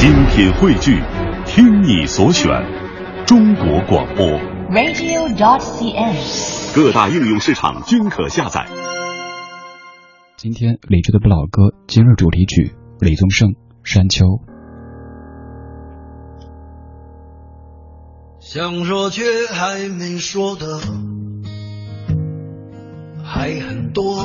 精品汇聚，听你所选，中国广播。radio.cn。各大应用市场均可下载。今天李志的不老歌今日主题曲李宗盛《山丘》。想说却还没说的还很多，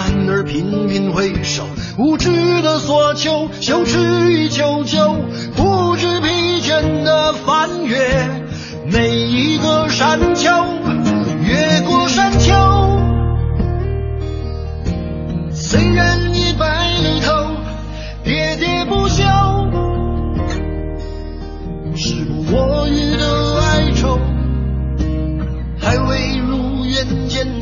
为不安而频频回首，无知的索求，羞耻与求救，不知疲倦的翻越每一个山丘，